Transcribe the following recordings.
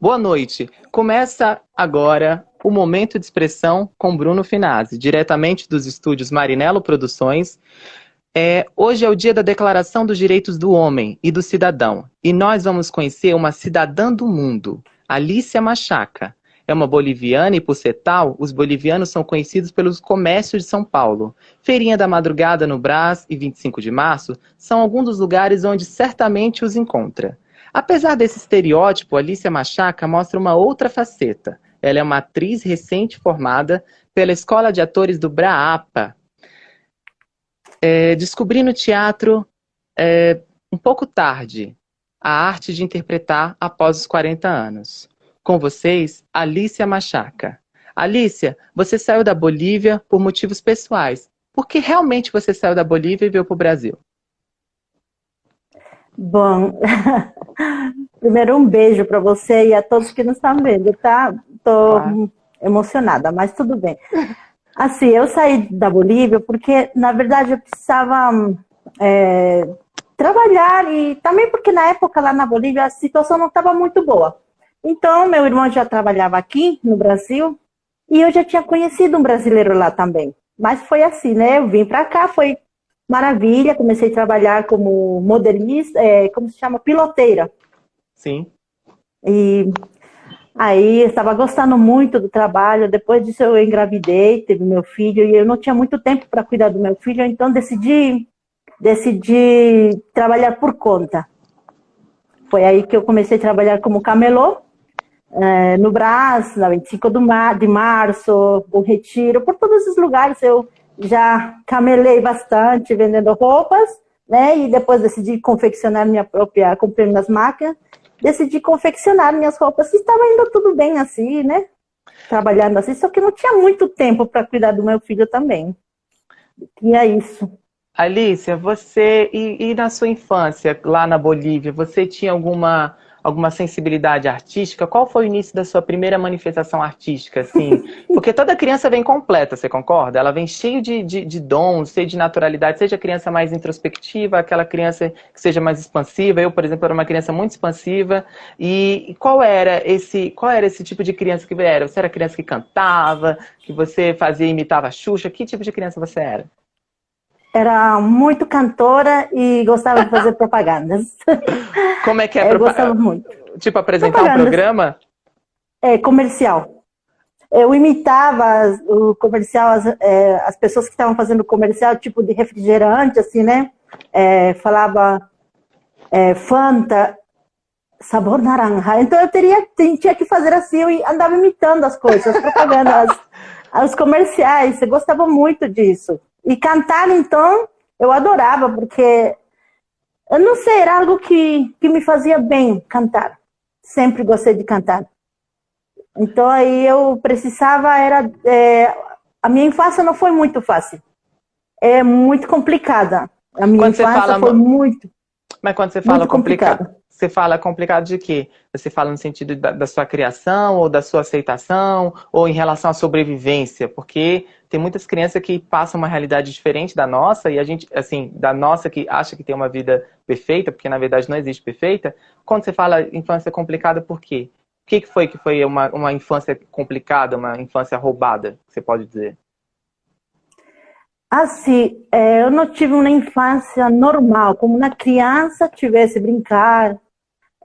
Boa noite. Começa agora o Momento de Expressão com Bruno Finazzi, diretamente dos estúdios Marinelo Produções. É, hoje é o dia da Declaração dos Direitos do Homem e do Cidadão, e nós vamos conhecer uma cidadã do mundo, Alicia Machaca. É uma boliviana e, por ser tal, os bolivianos são conhecidos pelos comércios de São Paulo. Feirinha da Madrugada no Brás e 25 de março são alguns dos lugares onde certamente os encontra. Apesar desse estereótipo, Alicia Machaca mostra uma outra faceta. Ela é uma atriz recente formada pela Escola de Atores do Braapa. É, descobri no teatro, é, um pouco tarde, a arte de interpretar após os 40 anos. Com vocês, Alicia Machaca. Alicia, você saiu da Bolívia por motivos pessoais. Por que realmente você saiu da Bolívia e veio para o Brasil? Bom, primeiro um beijo para você e a todos que nos estão vendo, tá? Tô claro. emocionada, mas tudo bem. Assim, eu saí da Bolívia porque, na verdade, eu precisava é, trabalhar e também porque na época lá na Bolívia a situação não estava muito boa. Então, meu irmão já trabalhava aqui no Brasil e eu já tinha conhecido um brasileiro lá também. Mas foi assim, né? Eu vim para cá, foi maravilha, comecei a trabalhar como modelista, é, como se chama? Piloteira. Sim. E aí estava gostando muito do trabalho. Depois disso eu engravidei, teve meu filho e eu não tinha muito tempo para cuidar do meu filho, então decidi decidi trabalhar por conta. Foi aí que eu comecei a trabalhar como camelô é, no Brás, na 25 de março, o Retiro, por todos esses lugares eu já camelei bastante vendendo roupas, né? E depois decidi confeccionar minha própria, comprei minhas máquinas, decidi confeccionar minhas roupas. E estava indo tudo bem assim, né? Trabalhando assim, só que não tinha muito tempo para cuidar do meu filho também. E é isso. Alicia, você e, e na sua infância lá na Bolívia, você tinha alguma alguma sensibilidade artística? Qual foi o início da sua primeira manifestação artística, assim? Porque toda criança vem completa, você concorda? Ela vem cheio de, de, de dons, cheio de naturalidade, seja a criança mais introspectiva, aquela criança que seja mais expansiva. Eu, por exemplo, era uma criança muito expansiva. E qual era esse, qual era esse tipo de criança que era? Você era criança que cantava, que você fazia, imitava a Xuxa? Que tipo de criança você era? Era muito cantora e gostava de fazer propagandas. Como é que é? Eu gostava muito. Tipo, apresentar um programa? É, comercial. Eu imitava o comercial, as, é, as pessoas que estavam fazendo comercial, tipo de refrigerante, assim, né? É, falava é, Fanta, sabor naranja. Então eu teria, tinha que fazer assim, eu andava imitando as coisas, as propagandas, os comerciais. Eu gostava muito disso. E cantar, então, eu adorava, porque, eu não sei, era algo que, que me fazia bem cantar. Sempre gostei de cantar. Então, aí eu precisava, era. É, a minha infância não foi muito fácil. É muito complicada. A minha quando infância fala, foi muito. Mas quando você fala complicado, você fala complicado de quê? Você fala no sentido da, da, sua criação, ou da sua aceitação, ou em relação à sobrevivência? Porque tem muitas crianças que passam uma realidade diferente da nossa, e a gente, assim, da nossa que acha que tem uma vida perfeita, porque na verdade não existe perfeita. Quando você fala infância complicada, por quê? O que foi que foi uma, uma infância complicada, uma infância roubada, você pode dizer? Assim, é, eu não tive uma infância normal, como uma criança tivesse brincar,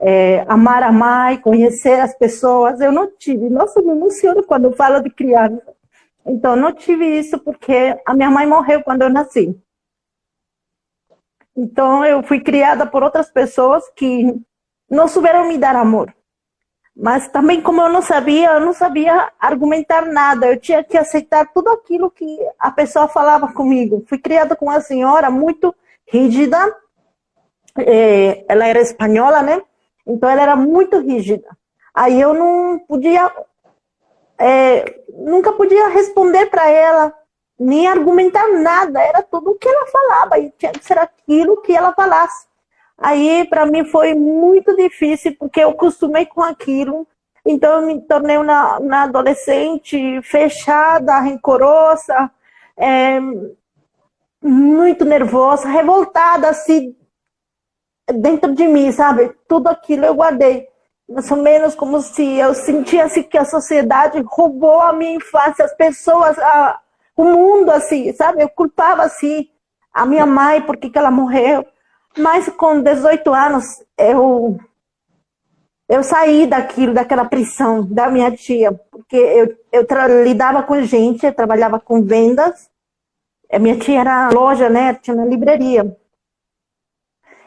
é, amar a mãe, conhecer as pessoas. Eu não tive. Nossa, me emociono quando falo de criança. Então, não tive isso porque a minha mãe morreu quando eu nasci. Então, eu fui criada por outras pessoas que não souberam me dar amor. Mas também, como eu não sabia, eu não sabia argumentar nada. Eu tinha que aceitar tudo aquilo que a pessoa falava comigo. Fui criada com uma senhora muito rígida. É, ela era espanhola, né? Então ela era muito rígida. Aí eu não podia, é, nunca podia responder para ela, nem argumentar nada. Era tudo o que ela falava e tinha que ser aquilo que ela falasse. Aí para mim foi muito difícil porque eu acostumei com aquilo. Então eu me tornei uma, uma adolescente fechada, rancorosa, é, muito nervosa, revoltada, assim, dentro de mim, sabe? Tudo aquilo eu guardei. Mais ou menos como se eu sentisse que a sociedade roubou a minha infância, as pessoas, a, o mundo, assim, sabe? Eu culpava, assim, a minha mãe porque que ela morreu. Mas com 18 anos, eu, eu saí daquilo, daquela prisão da minha tia, porque eu, eu lidava com gente, eu trabalhava com vendas. A minha tia era loja, né? Tinha uma livraria.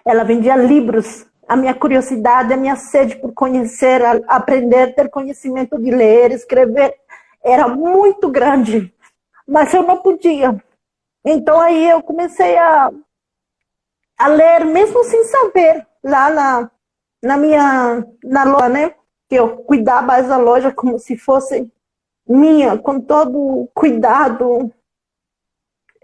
Ela vendia livros a minha curiosidade, a minha sede por conhecer, aprender, ter conhecimento de ler, escrever, era muito grande, mas eu não podia. Então aí eu comecei a, a ler, mesmo sem saber, lá na, na minha na loja, né? Que eu cuidava da loja como se fosse minha, com todo cuidado,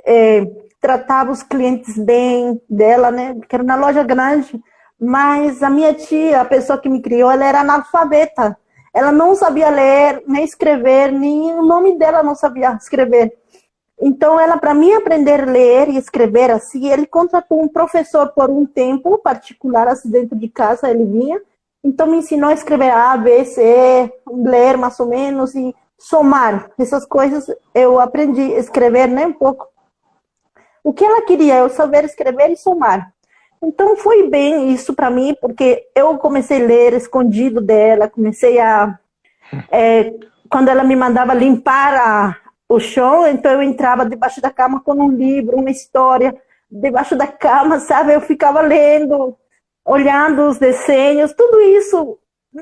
é, tratava os clientes bem dela, né? Que era uma loja grande mas a minha tia, a pessoa que me criou, ela era analfabeta. Ela não sabia ler, nem escrever, nem o nome dela não sabia escrever. Então, ela, para mim aprender a ler e escrever assim, ele contratou um professor por um tempo particular, assim, dentro de casa, ele vinha. Então, me ensinou a escrever A, B, C, ler mais ou menos e somar. Essas coisas eu aprendi a escrever, né, um pouco. O que ela queria, eu saber escrever e somar. Então foi bem isso para mim, porque eu comecei a ler escondido dela, comecei a. É, quando ela me mandava limpar a, o chão, então eu entrava debaixo da cama com um livro, uma história, debaixo da cama, sabe? Eu ficava lendo, olhando os desenhos, tudo isso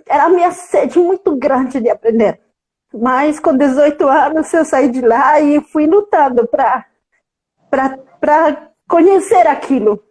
era a minha sede muito grande de aprender. Mas com 18 anos eu saí de lá e fui lutando para conhecer aquilo.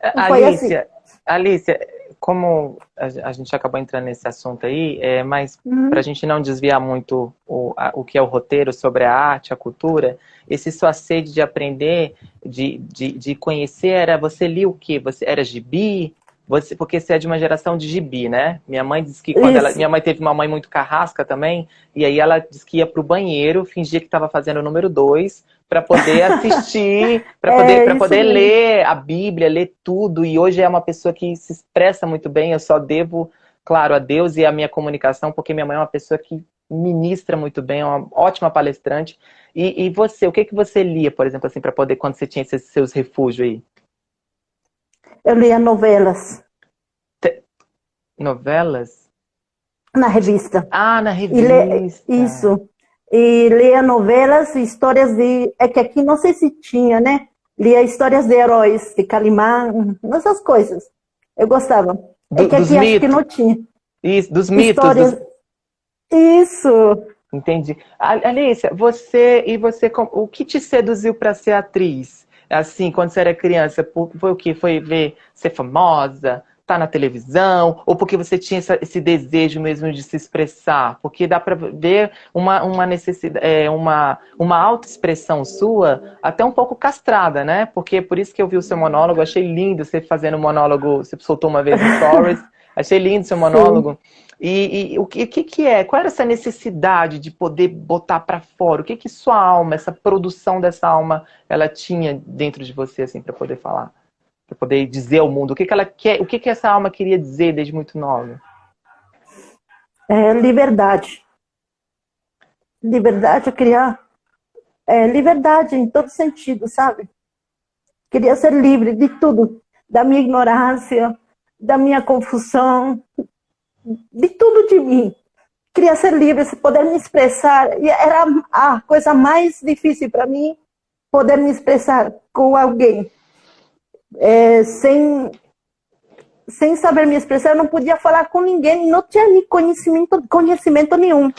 Alicia, assim. Alicia, como a, gente acabou entrando nesse assunto aí, é, mas uhum. para a gente não desviar muito o, a, o que é o roteiro sobre a arte, a cultura, esse sua sede de aprender, de, de, de conhecer, era você lia o quê? Você era gibi? Você, porque você é de uma geração de gibi, né? Minha mãe disse que quando ela, minha mãe teve uma mãe muito carrasca também, e aí ela disse que ia pro banheiro, fingia que estava fazendo o número dois, para poder assistir, para poder, é, pra poder ler a Bíblia, ler tudo. E hoje é uma pessoa que se expressa muito bem. Eu só devo, claro, a Deus e a minha comunicação, porque minha mãe é uma pessoa que ministra muito bem, é uma ótima palestrante. E, e você, o que que você lia, por exemplo, assim, para poder quando você tinha esses seus refúgios aí? Eu lia novelas. Te... Novelas? Na revista. Ah, na revista. Isso e lia novelas e histórias de. É que aqui não sei se tinha, né? Lia histórias de heróis, de Calimã, essas coisas. Eu gostava. É que aqui acho que não tinha. Isso, dos mitos. Histórias... Dos... Isso. Entendi. Alicia, você e você, o que te seduziu para ser atriz? Assim, quando você era criança, foi o que? Foi ver ser famosa? tá na televisão, ou porque você tinha essa, esse desejo mesmo de se expressar, porque dá para ver uma, uma necessidade, é, uma, uma autoexpressão sua até um pouco castrada, né? Porque por isso que eu vi o seu monólogo, achei lindo você fazendo monólogo, você soltou uma vez no Stories, achei lindo seu monólogo. E, e, o que, que, que é? Qual era essa necessidade de poder botar para fora? O que que sua alma, essa produção dessa alma, ela tinha dentro de você assim para poder falar? para poder dizer ao mundo o que, que ela quer, o que, que essa alma queria dizer desde muito nova? É, liberdade. Liberdade, eu queria é, liberdade em todo sentido, sabe? Queria ser livre de tudo, da minha ignorância, da minha confusão, de tudo de mim. Queria ser livre, poder me expressar. E era a coisa mais difícil para mim, poder me expressar com alguém é, sem, sem saber me expressar, eu não podia falar com ninguém, não tinha conhecimento, conhecimento nenhum.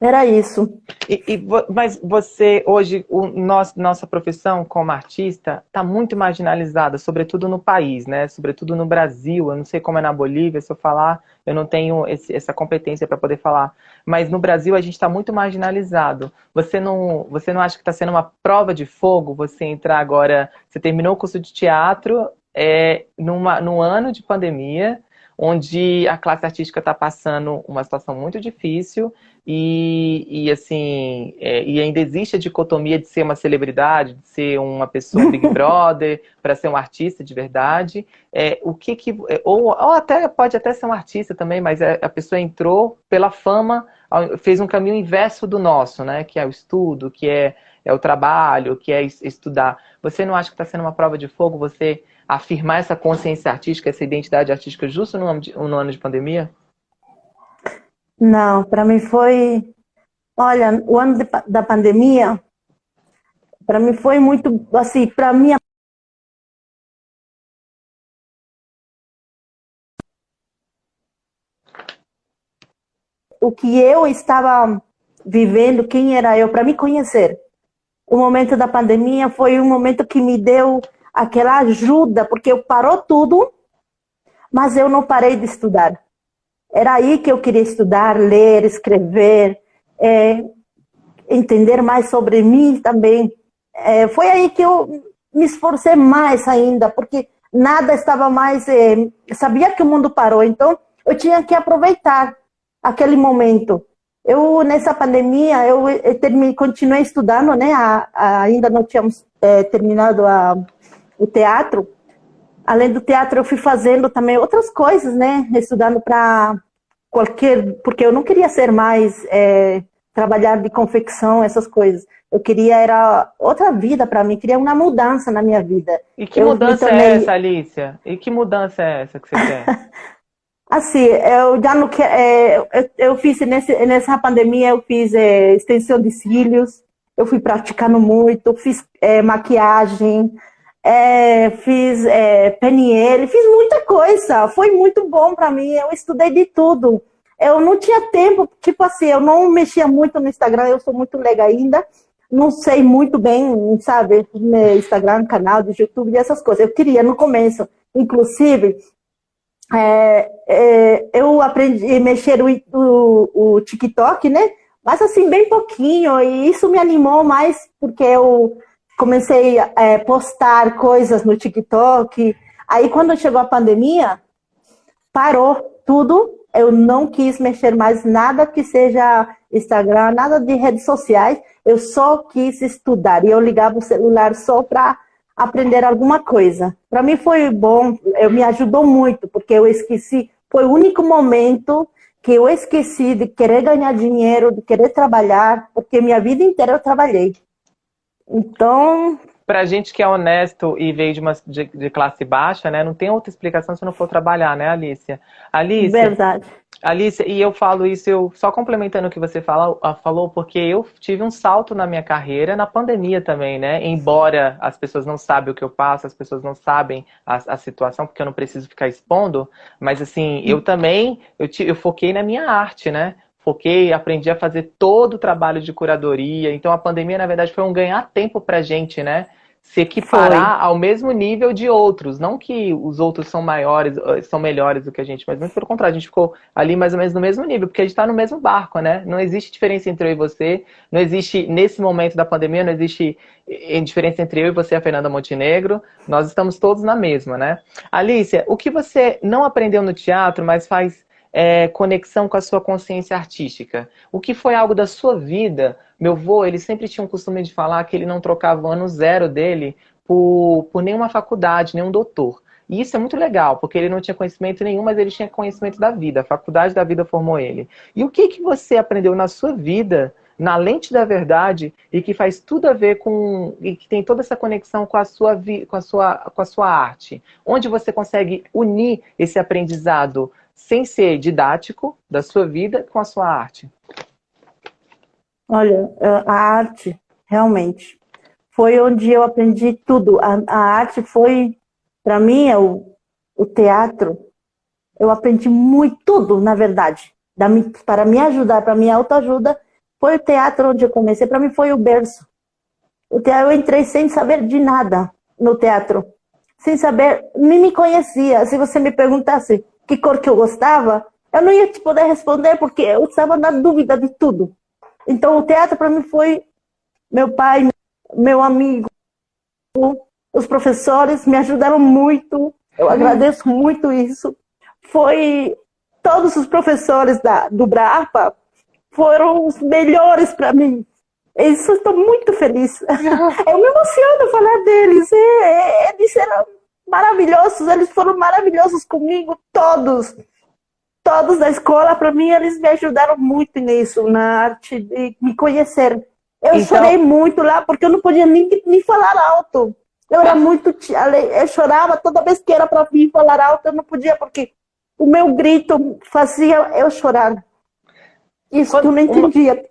Era isso. E, e, mas você, hoje, o nosso, nossa profissão como artista está muito marginalizada, sobretudo no país, né? Sobretudo no Brasil. Eu não sei como é na Bolívia, se eu falar, eu não tenho esse, essa competência para poder falar. Mas no Brasil a gente está muito marginalizado. Você não, você não acha que está sendo uma prova de fogo você entrar agora? Você terminou o curso de teatro é, numa, num ano de pandemia onde a classe artística está passando uma situação muito difícil e, e assim, é, e ainda existe a dicotomia de ser uma celebridade, de ser uma pessoa Big Brother, para ser um artista de verdade. É, o que que é, ou, ou, até pode até ser um artista também, mas a, a pessoa entrou pela fama, fez um caminho inverso do nosso, né? Que é o estudo, que é, é o trabalho, que é estudar. Você não acha que está sendo uma prova de fogo você afirmar essa consciência artística, essa identidade artística justo no ano de, no ano de pandemia? Não, para mim foi. Olha, o ano de, da pandemia, para mim foi muito. Assim, para mim. O que eu estava vivendo, quem era eu, para me conhecer. O momento da pandemia foi um momento que me deu aquela ajuda, porque eu parou tudo, mas eu não parei de estudar. Era aí que eu queria estudar, ler, escrever, é, entender mais sobre mim também. É, foi aí que eu me esforcei mais ainda, porque nada estava mais. É, sabia que o mundo parou, então eu tinha que aproveitar aquele momento. Eu, nessa pandemia, eu, eu continuei estudando, né? A, a, ainda não tínhamos é, terminado a, o teatro. Além do teatro, eu fui fazendo também outras coisas, né? Estudando para qualquer. Porque eu não queria ser mais. É, trabalhar de confecção, essas coisas. Eu queria, era outra vida para mim, queria uma mudança na minha vida. E que eu mudança tornei... é essa, Alicia? E que mudança é essa que você quer? assim, eu já não quero. É, eu, eu, fiz nesse, nessa pandemia, eu fiz é, extensão de cílios, eu fui praticando muito, fiz é, maquiagem, é, fiz é, PNL, fiz muita coisa. Foi muito bom para mim. Eu estudei de tudo. Eu não tinha tempo, tipo assim, eu não mexia muito no Instagram. Eu sou muito legal ainda. Não sei muito bem, sabe, Instagram, canal de YouTube e essas coisas. Eu queria no começo. Inclusive, é, é, eu aprendi a mexer o, o, o TikTok, né? Mas assim, bem pouquinho. E isso me animou mais porque eu comecei a é, postar coisas no TikTok. Aí, quando chegou a pandemia, parou tudo. Eu não quis mexer mais nada que seja Instagram, nada de redes sociais. Eu só quis estudar e eu ligava o celular só para aprender alguma coisa. Para mim foi bom, eu me ajudou muito porque eu esqueci. Foi o único momento que eu esqueci de querer ganhar dinheiro, de querer trabalhar, porque minha vida inteira eu trabalhei. Então. Pra gente que é honesto e veio de, uma, de, de, classe baixa, né? Não tem outra explicação se não for trabalhar, né, Alicia? Alicia. Verdade. Alicia, e eu falo isso, eu só complementando o que você fala, falou, porque eu tive um salto na minha carreira na pandemia também, né? Embora as pessoas não sabem o que eu passo, as pessoas não sabem a, a situação, porque eu não preciso ficar expondo, mas assim, eu também, eu, eu foquei na minha arte, né? Foquei, aprendi a fazer todo o trabalho de curadoria. Então a pandemia, na verdade, foi um ganhar tempo pra gente, né? Se equiparar foi. ao mesmo nível de outros. Não que os outros são maiores, eh, são melhores do que a gente, mas muito pelo contrário, a gente ficou ali mais ou menos no mesmo nível, porque a gente está no mesmo barco, né? Não existe diferença entre eu e você, não existe, nesse momento da pandemia, não existe eh, diferença entre eu e você, a Fernanda Montenegro. Nós estamos todos na mesma, né? Alicia, o que você não aprendeu no teatro, mas faz é, conexão com a sua consciência artística. O que foi algo da sua vida? Meu avô, ele sempre tinha um costume de falar que ele não trocava o ano zero dele por, por nenhuma faculdade, nenhum doutor. E isso é muito legal, porque ele não tinha conhecimento nenhum, mas ele tinha conhecimento da vida. A faculdade da vida formou ele. E o que, que você aprendeu na sua vida, na lente da verdade, e que faz tudo a ver com. e que tem toda essa conexão com a sua, com a sua, com a sua arte? Onde você consegue unir esse aprendizado sem ser didático da sua vida com a sua arte? Olha, a arte, realmente, foi onde eu aprendi tudo. A, a arte foi, para mim, é o, o teatro. Eu aprendi muito, tudo, na verdade. Da, para me ajudar, para minha autoajuda, foi o teatro onde eu comecei. Para mim, foi o berço. O teatro, eu entrei sem saber de nada no teatro. Sem saber, nem me conhecia. Se você me perguntasse que cor que eu gostava, eu não ia te poder responder porque eu estava na dúvida de tudo. Então o teatro para mim foi meu pai, meu amigo, os professores me ajudaram muito. Eu agradeço muito isso, foi todos os professores da, do Brapa foram os melhores para mim. Isso estou muito feliz. Eu me emociono falar deles. É, eles eram maravilhosos, eles foram maravilhosos comigo, todos. Todos da escola, para mim, eles me ajudaram muito nisso, na arte de me conhecer. Eu então... chorei muito lá, porque eu não podia nem, nem falar alto. Eu era muito. Eu chorava toda vez que era para mim falar alto, eu não podia, porque o meu grito fazia eu chorar. Isso Quando, eu não entendia.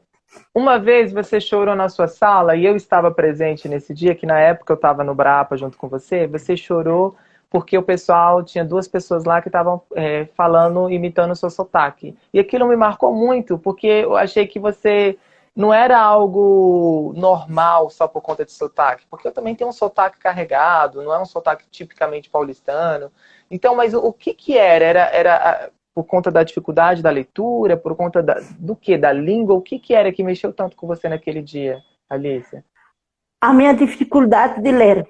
Uma, vez você chorou na sua sala e eu estava presente nesse dia, que na época eu estava no Brapa junto com você, você chorou porque o pessoal tinha duas pessoas lá que estavam é, falando, imitando o seu sotaque. E aquilo me marcou muito, porque eu achei que você não era algo normal só por conta de sotaque, porque eu também tenho um sotaque carregado, não é um sotaque tipicamente paulistano. Então, mas o, o que que era? Era, era por conta da dificuldade da leitura, por conta da, do que? Da língua? O que que era que mexeu tanto com você naquele dia, Alicia? A minha dificuldade de ler.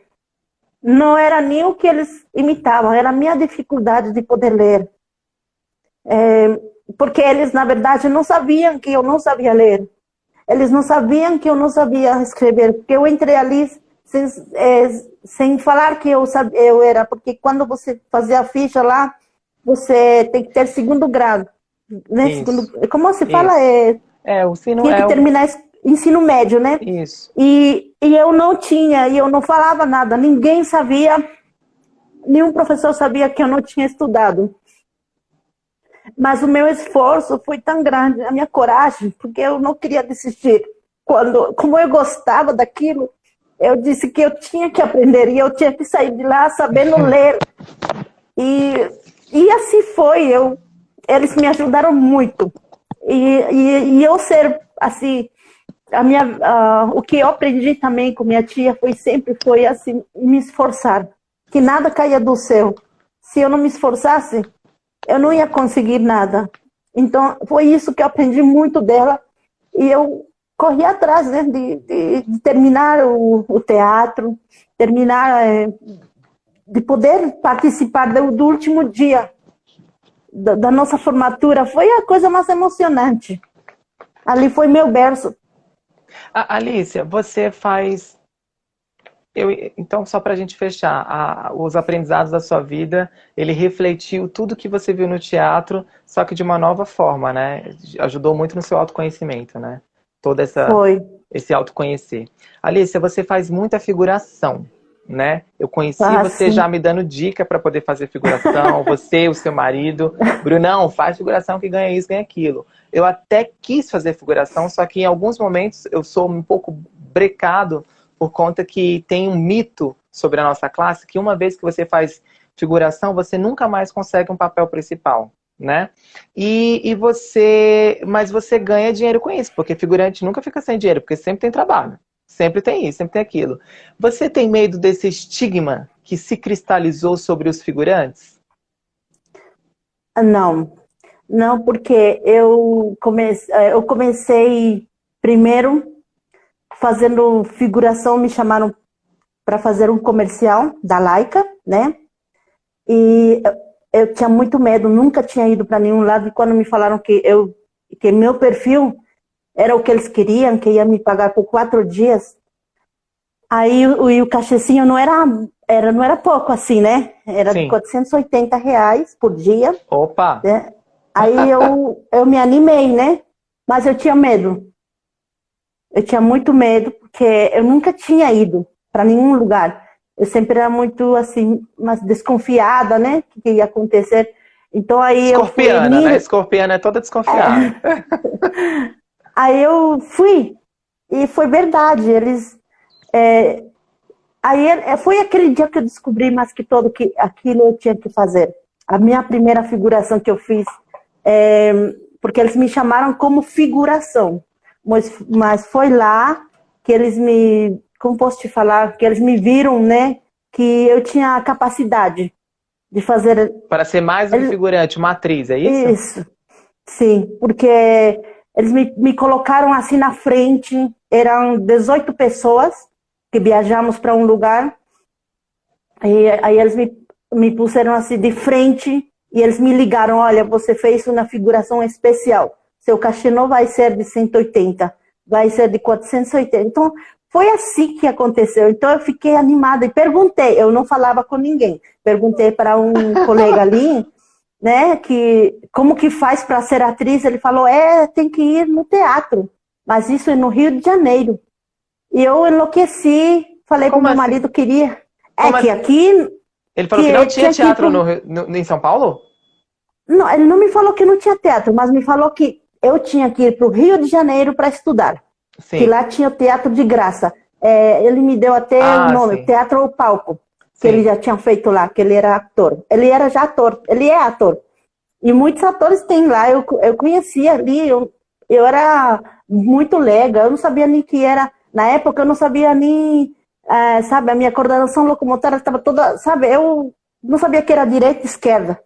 Não era nem o que eles imitavam, era a minha dificuldade de poder ler. É, porque eles, na verdade, não sabiam que eu não sabia ler. Eles não sabiam que eu não sabia escrever, porque eu entrei ali sem, é, sem falar que eu, sabia, eu era, porque quando você fazia a ficha lá, você tem que ter segundo grau. Né? Segundo, como se fala? É, é, o ensino Tinha que é terminar o... ensino médio, né? Isso. E, e eu não tinha, e eu não falava nada, ninguém sabia, nenhum professor sabia que eu não tinha estudado. Mas o meu esforço foi tão grande, a minha coragem, porque eu não queria desistir. Quando, como eu gostava daquilo, eu disse que eu tinha que aprender e eu tinha que sair de lá sabendo ler. E, e assim foi. Eu, eles me ajudaram muito. E, e, e eu ser assim, a minha, uh, o que eu aprendi também com minha tia foi sempre foi assim me esforçar, que nada caia do céu. Se eu não me esforçasse, eu não ia conseguir nada. Então, foi isso que eu aprendi muito dela. E eu corri atrás né, de, de, de terminar o, o, teatro, terminar, é, de poder participar do, do último dia da, da, nossa formatura. Foi a coisa mais emocionante. Ali foi meu berço. Alicia, você faz eu, então, só para a gente fechar, a, os aprendizados da sua vida, ele refletiu tudo que você viu no teatro, só que de uma nova forma, né? Ajudou muito no seu autoconhecimento, né? Todo essa, Foi. esse autoconhecer. Alicia, você faz muita figuração, né? Eu conheci ah, você sim. já me dando dica para poder fazer figuração, você, o seu marido. Brunão, faz figuração que ganha isso, ganha aquilo. Eu até quis fazer figuração, só que em alguns momentos eu sou um pouco brecado por conta que tem um mito sobre a nossa classe que uma vez que você faz figuração, você nunca mais consegue um papel principal, né? E, e você, mas você ganha dinheiro com isso, porque figurante nunca fica sem dinheiro, porque sempre tem trabalho, sempre tem isso, sempre tem aquilo. Você tem medo desse estigma que se cristalizou sobre os figurantes? Não, não, porque eu comecei, eu comecei primeiro fazendo figuração, me chamaram para fazer um comercial da Laika, né? E eu tinha muito medo, nunca tinha ido para nenhum lado. E quando me falaram que eu que meu perfil era o que eles queriam, que ia me pagar por quatro dias, aí o, o cachecinho não era, era não era pouco assim, né? Era Sim. de 480 reais por dia. Opa! Né? Aí eu, eu me animei, né? Mas eu tinha medo. Eu tinha muito medo, porque eu nunca tinha ido para nenhum lugar. Eu sempre era muito, assim, mais desconfiada, né? O que ia acontecer. Então aí Escorpiana, eu fui, né? Escorpiana é toda desconfiada. É. aí eu fui, e foi verdade. Eles. É... Aí é, foi aquele dia que eu descobri mais que todo que aquilo eu tinha que fazer. A minha primeira figuração que eu fiz, é... porque eles me chamaram como figuração mas, mas foi lá que eles me, como posso te falar, que eles me viram, né, que eu tinha a capacidade de fazer. Para ser mais um figurante, uma atriz, é isso? Isso, sim, porque eles me, me colocaram assim na frente, eram 18 pessoas que viajamos para um lugar, e aí eles me, me puseram assim de frente E eles me ligaram, olha, você fez uma figuração especial. Seu cachê não vai ser de 180, vai ser de 480. Então, foi assim que aconteceu. Então, eu fiquei animada e perguntei. Eu não falava com ninguém. Perguntei para um colega ali, né, que como que faz para ser atriz? Ele falou, é, tem que ir no teatro. Mas isso é no Rio de Janeiro. E eu enlouqueci. Falei para o meu assim? marido queria. É como que assim? aqui. Ele falou que, que não tinha teatro no, no, em São Paulo? Não, ele não me falou que não tinha teatro, mas me falou que eu tinha que ir para o Rio de Janeiro para estudar. Sim. Que lá tinha o teatro de graça. É, ele me deu até ah, o nome, sim. Teatro ou Palco, que ele já tinha feito lá, que ele era ator. Ele era já ator, ele é ator. E muitos atores tem lá, eu, eu conhecia ali, eu, eu era muito legal, eu não sabia nem que era, na época eu não sabia nem, é, sabe, a minha coordenação locomotora estava toda, sabe, eu não sabia que era direita e esquerda.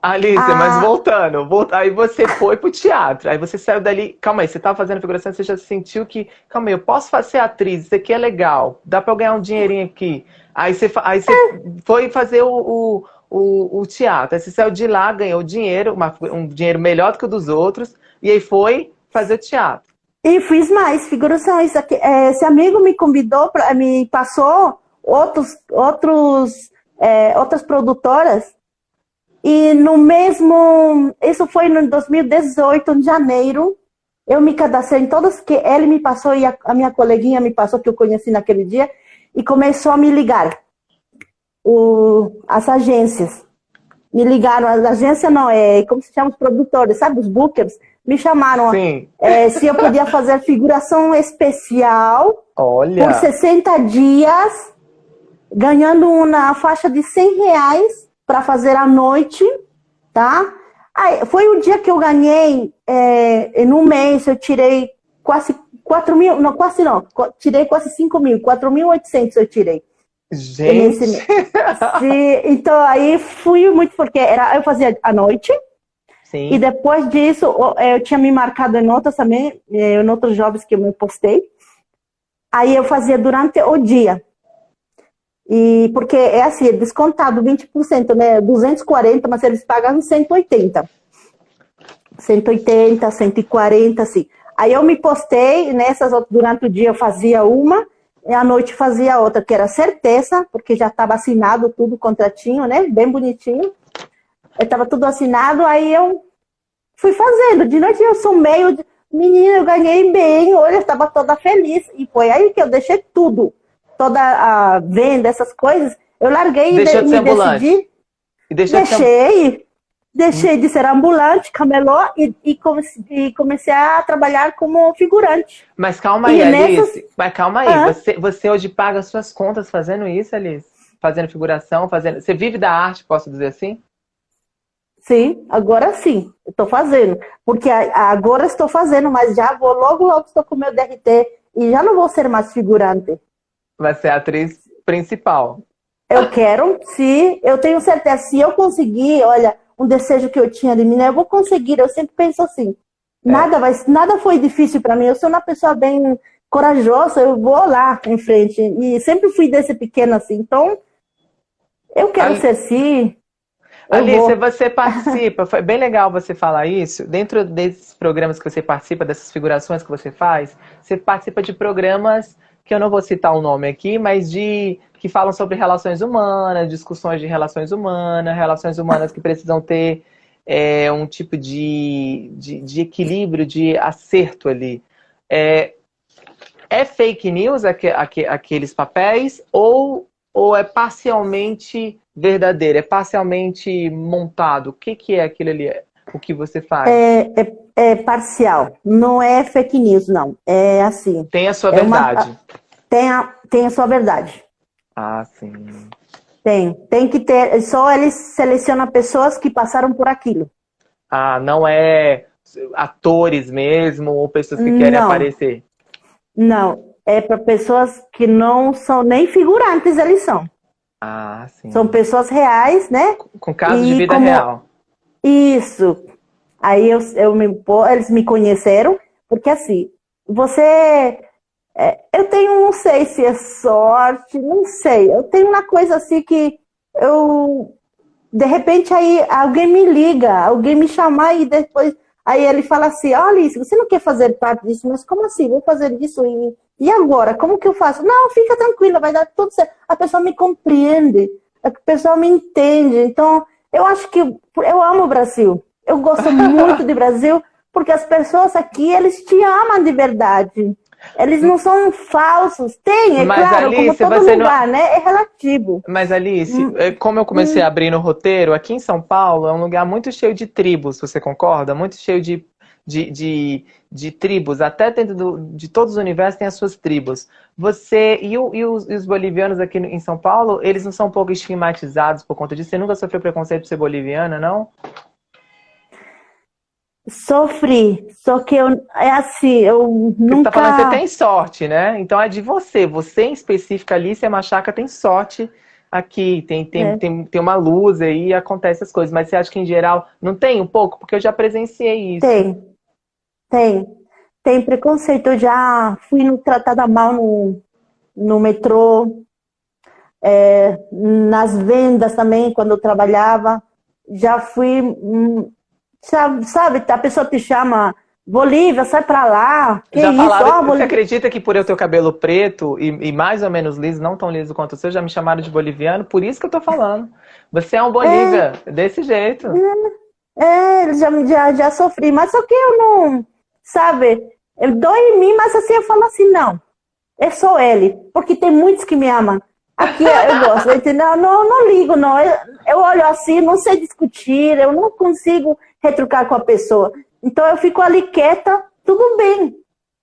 Alice, ah. mas voltando, aí você foi pro teatro, aí você saiu dali, calma aí, você tava fazendo figuração, você já sentiu que, calma aí, eu posso ser atriz, isso aqui é legal, dá pra eu ganhar um dinheirinho aqui. Aí você, aí você é. foi fazer o, o, o, o, teatro, aí você saiu de lá, ganhou dinheiro, uma, um dinheiro melhor do que o dos outros, e aí foi fazer o teatro. E fiz mais figurações. É, esse amigo me convidou, pra, me passou outros, outros, é, outras produtoras e no mesmo, isso foi no 2018, em janeiro, eu me cadastrei em todas que ele me passou e a, minha coleguinha me passou, que eu conheci naquele dia, e começou a me ligar. O, as agências. Me ligaram, as agências não, é como se chama os produtores, sabe, os bookers, me chamaram é, se eu podia fazer figuração especial Olha. por 60 dias, ganhando uma faixa de 100 reais para fazer à noite, tá? Aí, foi o dia que eu ganhei, é, em um mês eu tirei quase 4 mil, não, quase não, tirei quase 5 mil, 4.800 eu tirei. Gente! Sim, então aí fui muito, porque era, eu fazia à noite, Sim. e depois disso eu tinha me marcado em outras também, em outros jobs que eu me postei, aí eu fazia durante o dia. E porque é assim, é descontado 20%, né? 240, mas eles pagam 180. 180, 140, assim. Aí eu me postei nessas durante o dia eu fazia uma e à noite fazia outra, que era certeza, porque já estava assinado tudo contratinho, né? Bem bonitinho. Estava tudo assinado, aí eu fui fazendo. De noite eu sou meio menina, eu ganhei bem, olha, estava toda feliz e foi aí que eu deixei tudo toda a venda, essas coisas, eu larguei Deixou e de me decidi. E deixei, de... deixei de ser ambulante, camelô e, e, comecei, e, comecei, a trabalhar como figurante. Mas calma aí, e Alice. Nessas... Mas calma aí, ah. você, você hoje paga suas contas fazendo isso, Alice? Fazendo figuração, fazendo. Você vive da arte, posso dizer assim? Sim, agora sim, estou fazendo. Porque agora estou fazendo, mas já vou, logo, logo estou com meu DRT e já não vou ser mais figurante. Vai ser a atriz principal. Eu quero, se eu tenho certeza, se eu conseguir, olha, um desejo que eu tinha de mim, né, eu vou conseguir. Eu sempre penso assim, é. nada vai, nada foi difícil para mim. Eu sou uma pessoa bem corajosa, eu vou lá em frente e sempre fui desse pequeno assim. Então, eu quero ser sim. Alice, você participa, foi bem legal você falar isso. Dentro desses programas que você participa, dessas figurações que você faz, você participa de programas que eu não vou citar o nome aqui, mas de que falam sobre relações humanas, discussões de relações humanas, relações humanas que precisam ter é, um tipo de, de, de, equilíbrio, de acerto ali. É, é fake news aqu, aqu, aqueles papéis ou, ou é parcialmente verdadeiro, é parcialmente montado? O que, que é aquilo ali? O que você faz? É, é é parcial, não é fake news, não. É assim. Tem a sua é verdade. Uma, tem, a, tem a sua verdade. Ah, sim. Tem. Tem que ter. Só eles selecionam pessoas que passaram por aquilo. Ah, não é atores mesmo ou pessoas que querem não. aparecer? Não. É para pessoas que não são nem figurantes, eles são. Ah, sim. São pessoas reais, né? Com casos de vida como... real. Isso, Aí eu, eu me, eles me conheceram, porque assim, você. É, eu tenho, não sei se é sorte, não sei. Eu tenho uma coisa assim que eu. de repente aí alguém me liga, alguém me chama e depois aí ele fala assim, olha Alice, você não quer fazer parte disso, mas como assim? Vou fazer isso e, e agora? Como que eu faço? Não, fica tranquila, vai dar tudo certo. A pessoa me compreende, a pessoa me entende. Então, eu acho que eu amo o Brasil. Eu gosto muito do Brasil porque as pessoas aqui, eles te amam de verdade. Eles não são falsos. Tem, é Mas, claro, Alice, como todo lugar, não... né? É relativo. Mas, Alice, hum. É, como eu comecei hum. a abrir no roteiro, aqui em São Paulo é um lugar muito cheio de tribos, você concorda? Muito cheio de, de, de, de tribos. Até dentro do, de todos os universos tem as suas tribos. Você e, o, e, os, e, os, bolivianos aqui em São Paulo, eles não são um pouco estigmatizados por conta disso? Você nunca sofreu preconceito por ser boliviana, não? Sofri, só que eu, é assim, eu nunca... Você tá falando que você tem sorte, né? Então é de você, você em específico, Alicia Machaca tem sorte aqui, tem, tem, é. tem, tem uma luz aí e acontece as coisas, mas você acha que em geral não tem um pouco? Porque eu já presenciei isso. Tem, tem. Tem preconceito, eu já fui tratada mal no, no metrô, é, nas vendas também, quando eu trabalhava, já fui hum, Sabe, sabe, a pessoa te chama, Bolívia, sai pra lá. Que já isso? Falaram, oh, Você acredita que por eu ter o cabelo preto e, e, mais ou menos liso, não tão liso quanto o seu, já me chamaram de boliviano? Por isso que eu tô falando. Você é um Bolívia, é, desse jeito. É, é já, já, já sofri, mas só que eu não, sabe, dou em mim, mas assim eu falo assim, não, é só ele, porque tem muitos que me amam. Aqui eu gosto, entendeu? Não, não ligo, não. Eu, eu olho assim, não sei discutir, eu não consigo retrucar com a pessoa. Então eu fico ali quieta, tudo bem.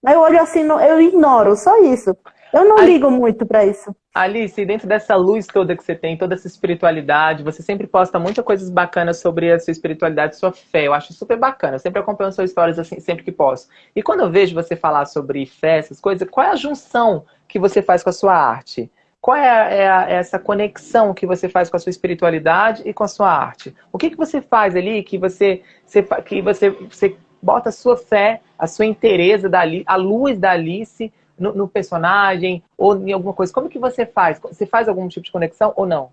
Eu olho assim, eu ignoro, só isso. Eu não Alice, ligo muito para isso. Alice, dentro dessa luz toda que você tem, toda essa espiritualidade, você sempre posta muitas coisas bacanas sobre a sua espiritualidade, sua fé. Eu acho super bacana. Eu sempre acompanho suas histórias assim, sempre que posso. E quando eu vejo você falar sobre fé, essas coisas, qual é a junção que você faz com a sua arte? Qual é, a, é, a, é, essa conexão que você faz com a sua espiritualidade e com a sua arte? O que, que você faz ali que você, você que você, você bota a sua fé, a sua interesse, a luz da Alice no, no, personagem ou em alguma coisa? Como que você faz? Você faz algum tipo de conexão ou não?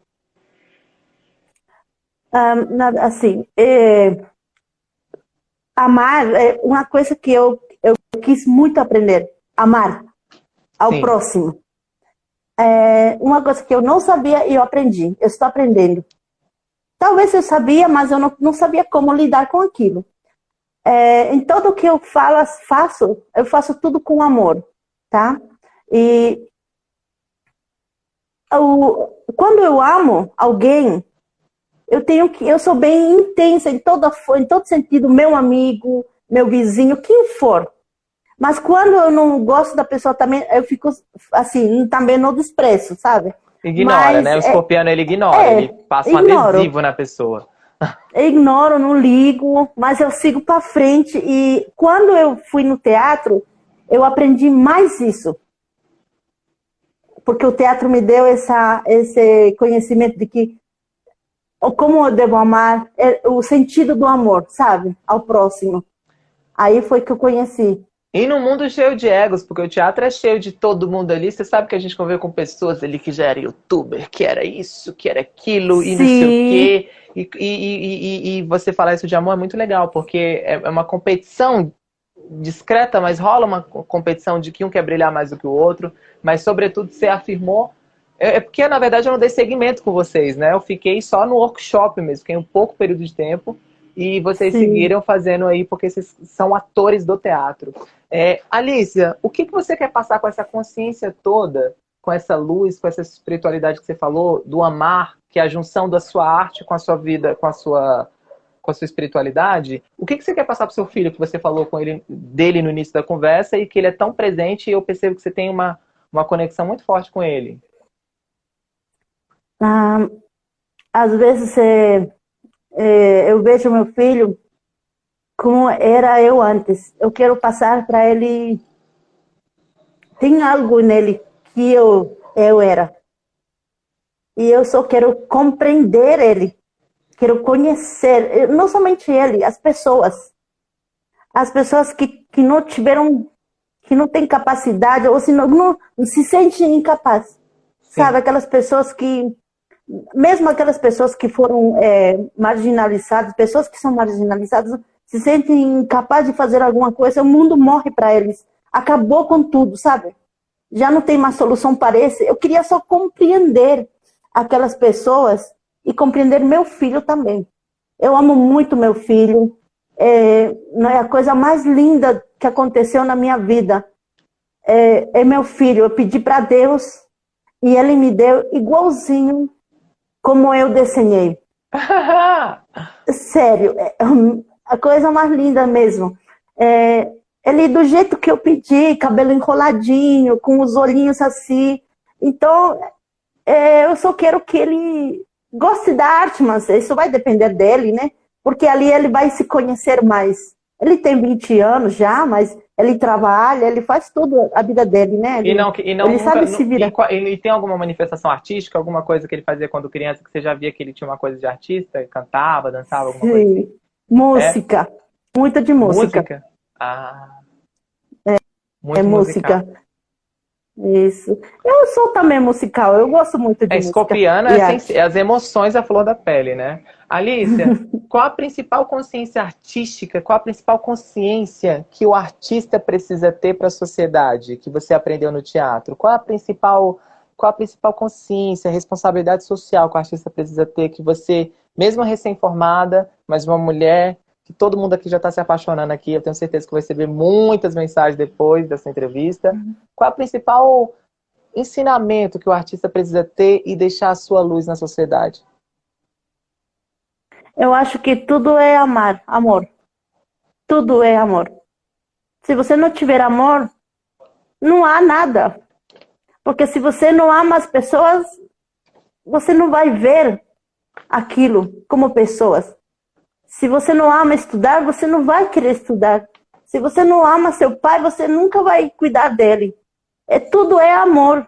Um, assim, é, amar é uma coisa que eu, eu quis muito aprender. Amar ao Sim. próximo é, uma coisa que eu não sabia e eu aprendi. Eu estou aprendendo. Talvez eu sabia, mas eu não, não sabia como lidar com aquilo. É, em tudo que eu falo, faço, eu faço tudo com amor, tá? E eu, quando eu amo alguém, eu tenho que, eu sou bem intensa em toda, em todo sentido, meu amigo, meu vizinho, quem for. Mas quando eu não gosto da pessoa também, eu fico assim, também no desprezo, sabe? Ignora, Mas, né? O é escorpiano ele ignora, é, ele passa um ignoro. adesivo na pessoa. Eu ignoro, não ligo, mas eu sigo para frente. E quando eu fui no teatro, eu aprendi mais isso. Porque o teatro me deu essa, esse conhecimento de que como eu devo amar, é o sentido do amor, sabe? Ao próximo. Aí foi que eu conheci. E num mundo cheio de egos, porque o teatro é cheio de todo mundo ali. Você sabe que a gente convive com pessoas ali que já era youtuber, que era isso, que era aquilo, e Sim. não sei o quê. E, e, e, e, você falar isso de amor é muito legal, porque é, é uma competição discreta, mas rola uma competição de que um quer brilhar mais do que o outro. Mas, sobretudo, você afirmou. É, é porque, na verdade, eu não dei segmento com vocês, né? Eu fiquei só no workshop mesmo, fiquei um pouco período de tempo. E vocês Sim. seguiram fazendo aí, porque vocês são atores do teatro. É, Alicia, o que, que você quer passar com essa consciência toda, com essa luz, com essa espiritualidade que você falou, do amar, que é a junção da sua arte com a sua vida, com a sua, com a sua espiritualidade? O que, que você quer passar para o seu filho, que você falou com ele dele no início da conversa e que ele é tão presente e eu percebo que você tem uma, uma conexão muito forte com ele? Ah, às vezes você é, eu vejo meu filho como era eu antes. Eu quero passar para ele. Tem algo nele que eu, eu era. E eu só quero compreender ele. Quero conhecer, não somente ele, as pessoas. As pessoas que, que não tiveram, que não têm capacidade, ou se não, não se sentem incapazes. Sabe? Aquelas pessoas que mesmo aquelas pessoas que foram é, marginalizadas, pessoas que são marginalizadas, se sentem incapazes de fazer alguma coisa, o mundo morre para eles. Acabou com tudo, sabe? Já não tem mais solução para esse. Eu queria só compreender aquelas pessoas e compreender meu filho também. Eu amo muito meu filho. É, não é a coisa mais linda que aconteceu na minha vida. É, é meu filho. Eu pedi para Deus e ele me deu igualzinho como eu desenhei. Sério, é a coisa mais linda mesmo. É, ele do jeito que eu pedi, cabelo enroladinho, com os olhinhos assim. Então, é, eu só quero que ele goste da arte, mas isso vai depender dele, né? Porque ali ele vai se conhecer mais. Ele tem 20 anos já, mas ele trabalha, ele faz tudo a vida dele, né? Ele, e não, e não ele nunca, sabe se virar. E, tem alguma manifestação artística, alguma coisa que ele fazia quando criança que você já via que ele tinha uma coisa de artista, cantava, dançava, alguma Sim. coisa assim? Música, é? muita de música. Música? Ah. É, é música. Isso. Eu sou também musical, eu gosto muito de é, música. Escorpiana é as emoções à flor da pele, né? Alicia, qual a principal consciência artística, qual a principal consciência que o artista precisa ter para a sociedade, que você aprendeu no teatro? Qual a principal, qual a principal consciência, responsabilidade social que o artista precisa ter, que você, mesmo recém-formada, mas uma mulher, que todo mundo aqui já está se apaixonando aqui, eu tenho certeza que vai receber muitas mensagens depois dessa entrevista. Uhum. Qual a principal ensinamento que o artista precisa ter e deixar a sua luz na sociedade? Eu acho que tudo é amar, amor. Tudo é amor. Se você não tiver amor, não há nada. Porque se você não ama as pessoas, você não vai ver aquilo como pessoas. Se você não ama estudar, você não vai querer estudar. Se você não ama seu pai, você nunca vai cuidar dele. É tudo é amor.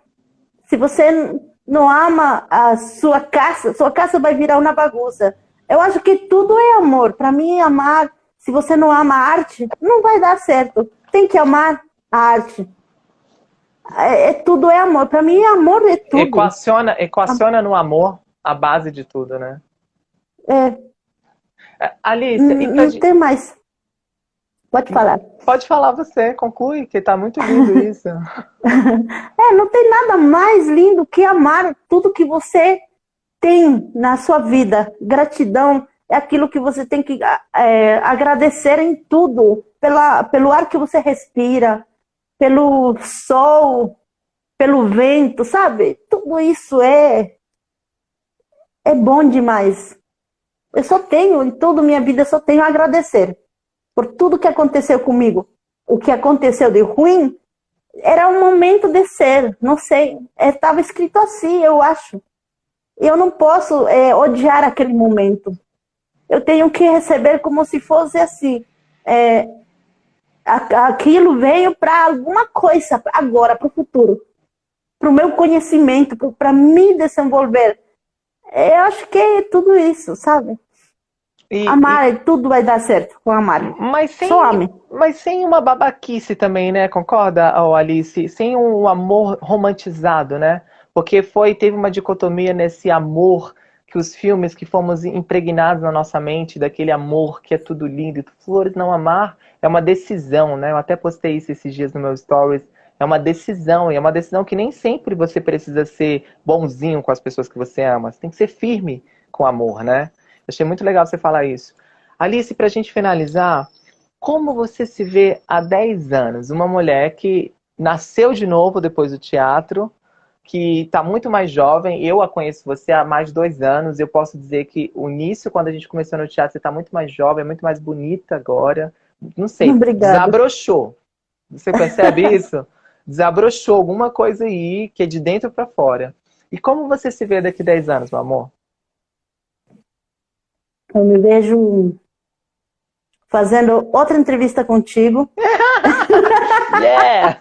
Se você não ama a sua casa, sua casa vai virar uma bagunça. Eu acho que tudo é amor. Para mim, amar, se você não ama a arte, não vai dar certo. Tem que amar a arte. É, é tudo é amor. Para mim, amor é tudo. Equaciona, equaciona no amor a base de tudo, né? É. Alice, não, não tem mais. Pode falar. Pode falar você, conclui, que tá muito lindo isso. é, não tem nada mais lindo que amar tudo que você tem na sua vida. Gratidão é aquilo que você tem que é, agradecer em tudo, pela, pelo ar que você respira, pelo sol, pelo vento, sabe? Tudo isso é é bom demais. Eu só tenho, em toda a minha vida, só tenho a agradecer por tudo que aconteceu comigo. O que aconteceu de ruim era um momento de ser, não sei, estava escrito assim, eu acho eu não posso é, odiar aquele momento. Eu tenho que receber como se fosse assim. É, aquilo veio para alguma coisa agora, para o futuro, para o meu conhecimento, para me desenvolver. Eu acho que é tudo isso, sabe? E, amar, e... tudo vai dar certo com amar. Mas sem, Só ame. Mas sem uma babaquice também, né? Concorda, Alice? Sem um amor romantizado, né? Porque foi, teve uma dicotomia nesse amor que os filmes que fomos impregnados na nossa mente, daquele amor que é tudo lindo, e flores não amar, é uma decisão, né? Eu até postei isso esses dias no meu stories. É uma decisão, e é uma decisão que nem sempre você precisa ser bonzinho com as pessoas que você ama. Você tem que ser firme com amor, né? Achei muito legal você falar isso. Alice, para a gente finalizar, como você se vê há 10 anos? Uma mulher que nasceu de novo depois do teatro, que está muito mais jovem. Eu a conheço você há mais de dois anos. Eu posso dizer que o início, quando a gente começou no teatro, você está muito mais jovem, é muito mais bonita agora. Não sei, Obrigada. desabrochou. Você percebe isso? Desabrochou alguma coisa aí que é de dentro para fora. E como você se vê daqui a 10 anos, meu amor? Eu me vejo fazendo outra entrevista contigo. yeah!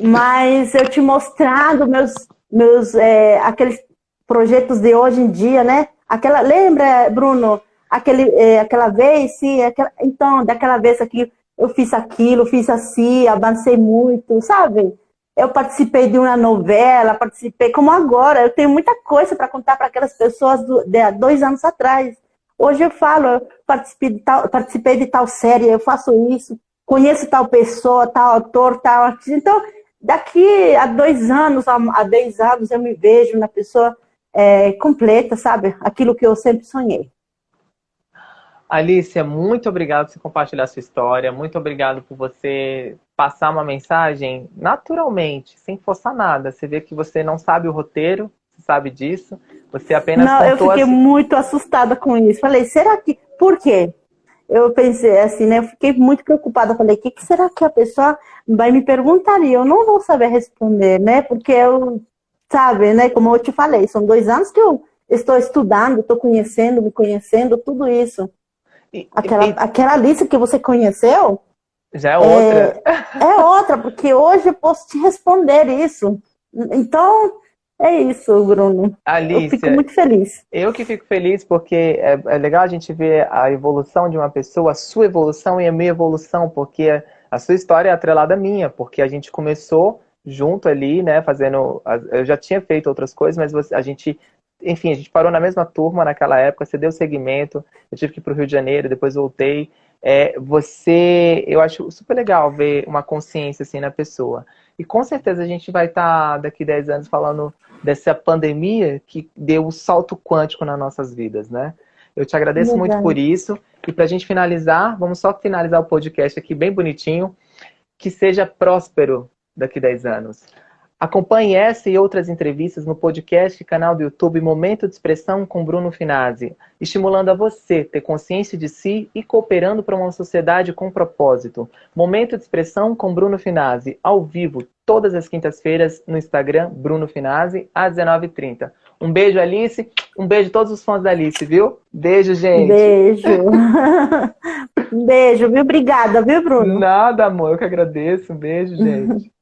mas eu te mostrando meus, meus é, aqueles projetos de hoje em dia, né? Aquela, lembra, Bruno, aquele, é, aquela vez, sim, aquela, então, daquela vez aqui eu fiz aquilo, fiz assim, avancei muito, sabe? Eu participei de uma novela, participei como agora. Eu tenho muita coisa para contar para aquelas pessoas do, de há dois anos atrás. Hoje eu falo, eu participei de, tal, participei de tal série, eu faço isso, conheço tal pessoa, tal autor, tal artista. Então, daqui a dois anos, a dez anos, eu me vejo na pessoa é, completa, sabe? Aquilo que eu sempre sonhei. Alicia, muito obrigado por compartilhar sua história, muito obrigado por você passar uma mensagem naturalmente, sem forçar nada. Você vê que você não sabe o roteiro, você sabe disso, você apenas Não, eu fiquei muito assustada com isso. Falei, será que... Por quê? Eu pensei assim, né? Eu fiquei muito preocupada. Falei, o que, que será que a pessoa vai me perguntar? E eu não vou saber responder, né? Porque eu, sabe, né? Como eu te falei, são dois anos que eu estou estudando, estou conhecendo, me conhecendo, tudo isso. Aquela, e... aquela lista que você conheceu. Já é outra. É, é outra, porque hoje eu posso te responder isso. Então, é isso, Bruno. Alicia, eu fico muito feliz. Eu que fico feliz porque é, é, legal a gente ver a evolução de uma pessoa, a sua evolução e a minha evolução, porque a sua história é atrelada à minha, porque a gente começou junto ali, né, fazendo. Eu já tinha feito outras coisas, mas a gente enfim, a gente parou na mesma turma naquela época, você deu segmento, eu tive que ir para o Rio de Janeiro, depois voltei. É, você, eu acho super legal ver uma consciência assim na pessoa. E com certeza a gente vai estar tá, daqui 10 anos falando dessa pandemia que deu um salto quântico nas nossas vidas, né? Eu te agradeço muito por isso. E para a gente finalizar, vamos só finalizar o podcast aqui bem bonitinho. Que seja próspero daqui 10 anos. Acompanhe essa e outras entrevistas no podcast e canal do YouTube Momento de Expressão com Bruno Finazzi, estimulando a você ter consciência de si e cooperando para uma sociedade com propósito. Momento de Expressão com Bruno Finazzi, ao vivo, todas as quintas-feiras no Instagram Bruno Finazzi, às 19h30. Um beijo, Alice. Um beijo a todos os fãs da Alice, viu? Beijo, gente. Beijo. beijo, viu? Obrigada, viu, Bruno? Nada, amor. Eu que agradeço. Um beijo, gente.